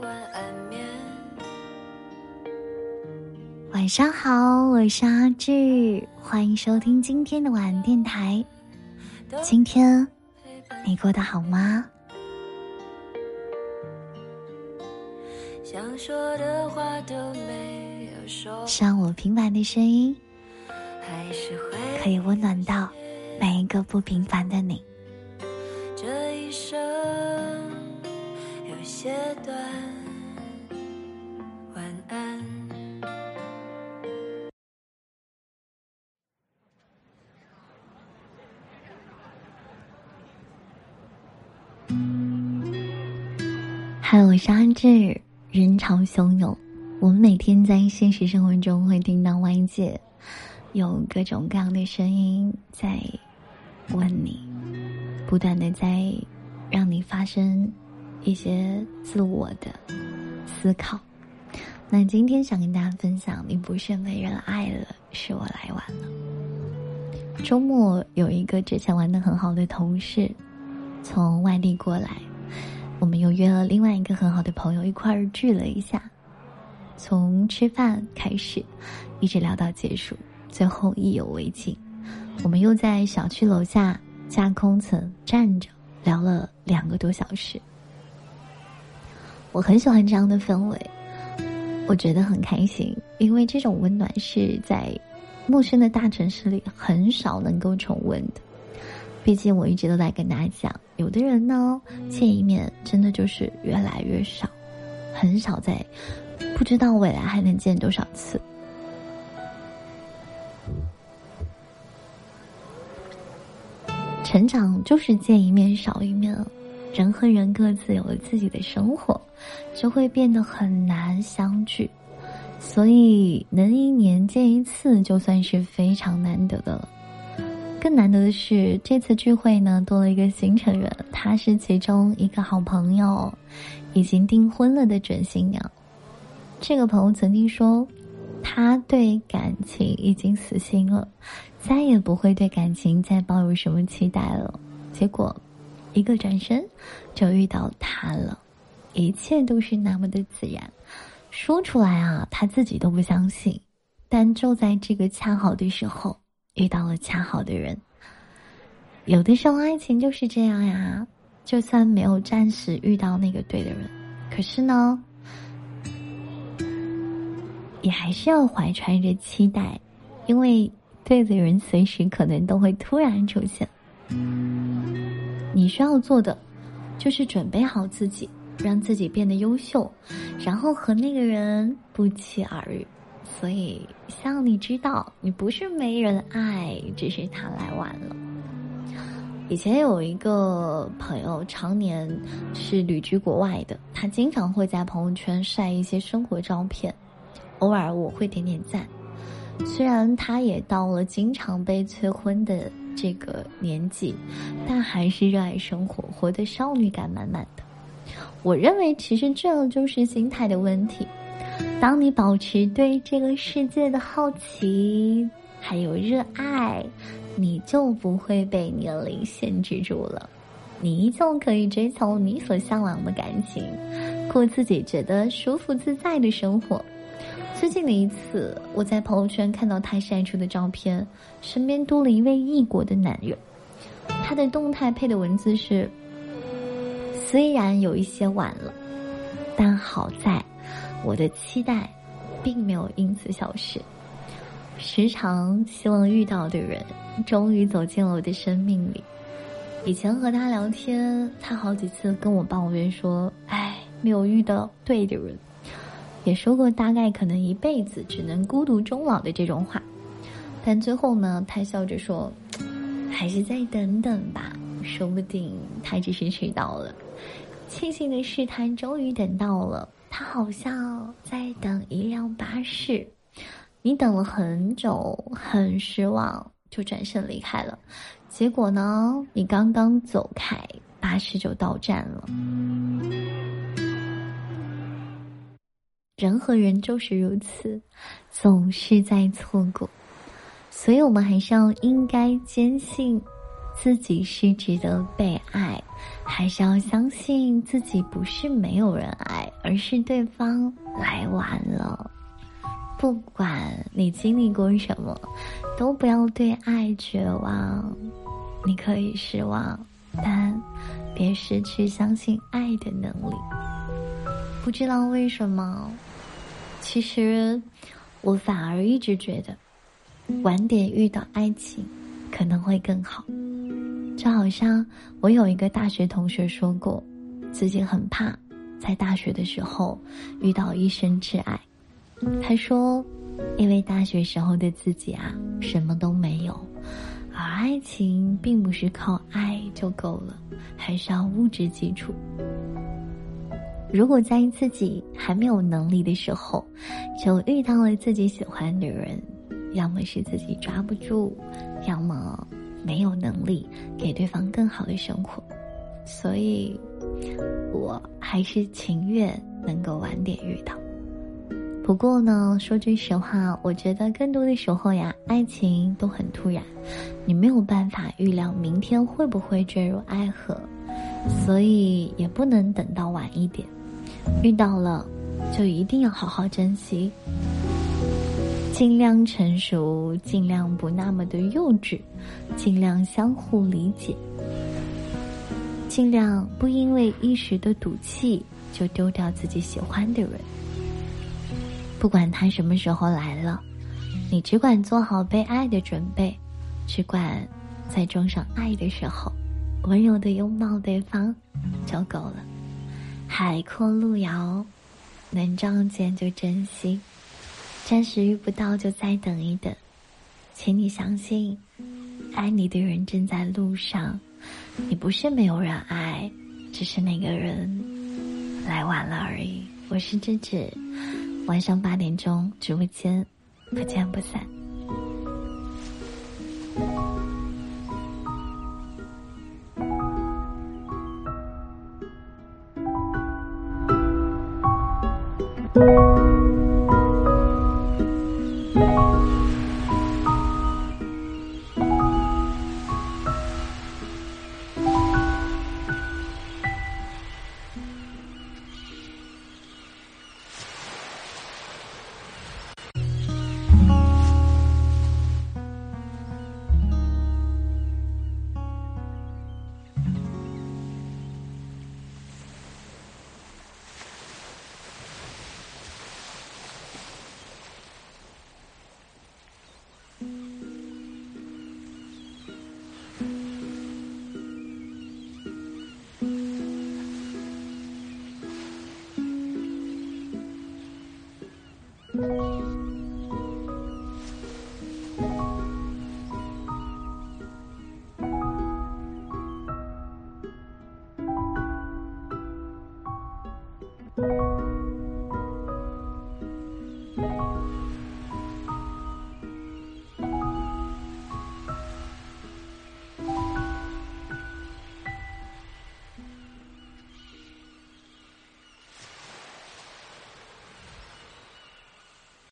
晚安眠。晚上好，我是阿志，欢迎收听今天的晚电台。今天你过得好吗？想说的话都没有说。像我平凡的声音，可以温暖到每一个不平凡的你。这一生有些短，晚安。嗨，我是安志。人潮汹涌，我们每天在现实生活中会听到外界有各种各样的声音在问你，不断的在让你发生一些自我的思考。那今天想跟大家分享，你不是没人爱了，是我来晚了。周末有一个之前玩的很好的同事从外地过来。我们又约了另外一个很好的朋友一块儿聚了一下，从吃饭开始，一直聊到结束，最后意犹未尽。我们又在小区楼下架空层站着聊了两个多小时。我很喜欢这样的氛围，我觉得很开心，因为这种温暖是在陌生的大城市里很少能够重温的。毕竟我一直都在跟大家讲，有的人呢见一面真的就是越来越少，很少在，不知道未来还能见多少次。成长就是见一面少一面，人和人各自有了自己的生活，就会变得很难相聚，所以能一年见一次就算是非常难得的了。更难得的是，这次聚会呢多了一个新成员，他是其中一个好朋友，已经订婚了的准新娘。这个朋友曾经说，他对感情已经死心了，再也不会对感情再抱有什么期待了。结果，一个转身就遇到他了，一切都是那么的自然，说出来啊，他自己都不相信。但就在这个恰好的时候。遇到了恰好的人，有的时候爱情就是这样呀。就算没有暂时遇到那个对的人，可是呢，也还是要怀揣着期待，因为对的人随时可能都会突然出现。你需要做的，就是准备好自己，让自己变得优秀，然后和那个人不期而遇。所以，希望你知道，你不是没人爱，只是他来晚了。以前有一个朋友，常年是旅居国外的，他经常会在朋友圈晒一些生活照片，偶尔我会点点赞。虽然他也到了经常被催婚的这个年纪，但还是热爱生活，活得少女感满满的。我认为，其实这就是心态的问题。当你保持对这个世界的好奇，还有热爱，你就不会被年龄限制住了，你依旧可以追求你所向往的感情，过自己觉得舒服自在的生活。最近的一次，我在朋友圈看到他晒出的照片，身边多了一位异国的男人，他的动态配的文字是：虽然有一些晚了，但好在。我的期待，并没有因此消失。时常希望遇到的人，终于走进了我的生命里。以前和他聊天，他好几次跟我抱怨说：“哎，没有遇到对的人。”也说过大概可能一辈子只能孤独终老的这种话。但最后呢，他笑着说：“还是再等等吧，说不定他只是迟到了。”庆幸的是，他终于等到了。他好像在等一辆巴士，你等了很久，很失望，就转身离开了。结果呢，你刚刚走开，巴士就到站了。人和人就是如此，总是在错过，所以我们还是要应该坚信，自己是值得被爱，还是要相信自己不是没有人爱，而是对方来晚了。不管你经历过什么，都不要对爱绝望。你可以失望，但别失去相信爱的能力。不知道为什么，其实我反而一直觉得。晚点遇到爱情，可能会更好。就好像我有一个大学同学说过，自己很怕在大学的时候遇到一生挚爱。他说，因为大学时候的自己啊，什么都没有，而爱情并不是靠爱就够了，还是要物质基础。如果在自己还没有能力的时候，就遇到了自己喜欢的人。要么是自己抓不住，要么没有能力给对方更好的生活，所以，我还是情愿能够晚点遇到。不过呢，说句实话，我觉得更多的时候呀，爱情都很突然，你没有办法预料明天会不会坠入爱河，所以也不能等到晚一点。遇到了，就一定要好好珍惜。尽量成熟，尽量不那么的幼稚，尽量相互理解，尽量不因为一时的赌气就丢掉自己喜欢的人。不管他什么时候来了，你只管做好被爱的准备，只管在装上爱的时候，温柔的拥抱对方就够了。海阔路遥，能撞见就珍惜。暂时遇不到，就再等一等，请你相信，爱你的人正在路上。你不是没有人爱，只是那个人来晚了而已。我是芝芝，晚上八点钟直播间，不见不散。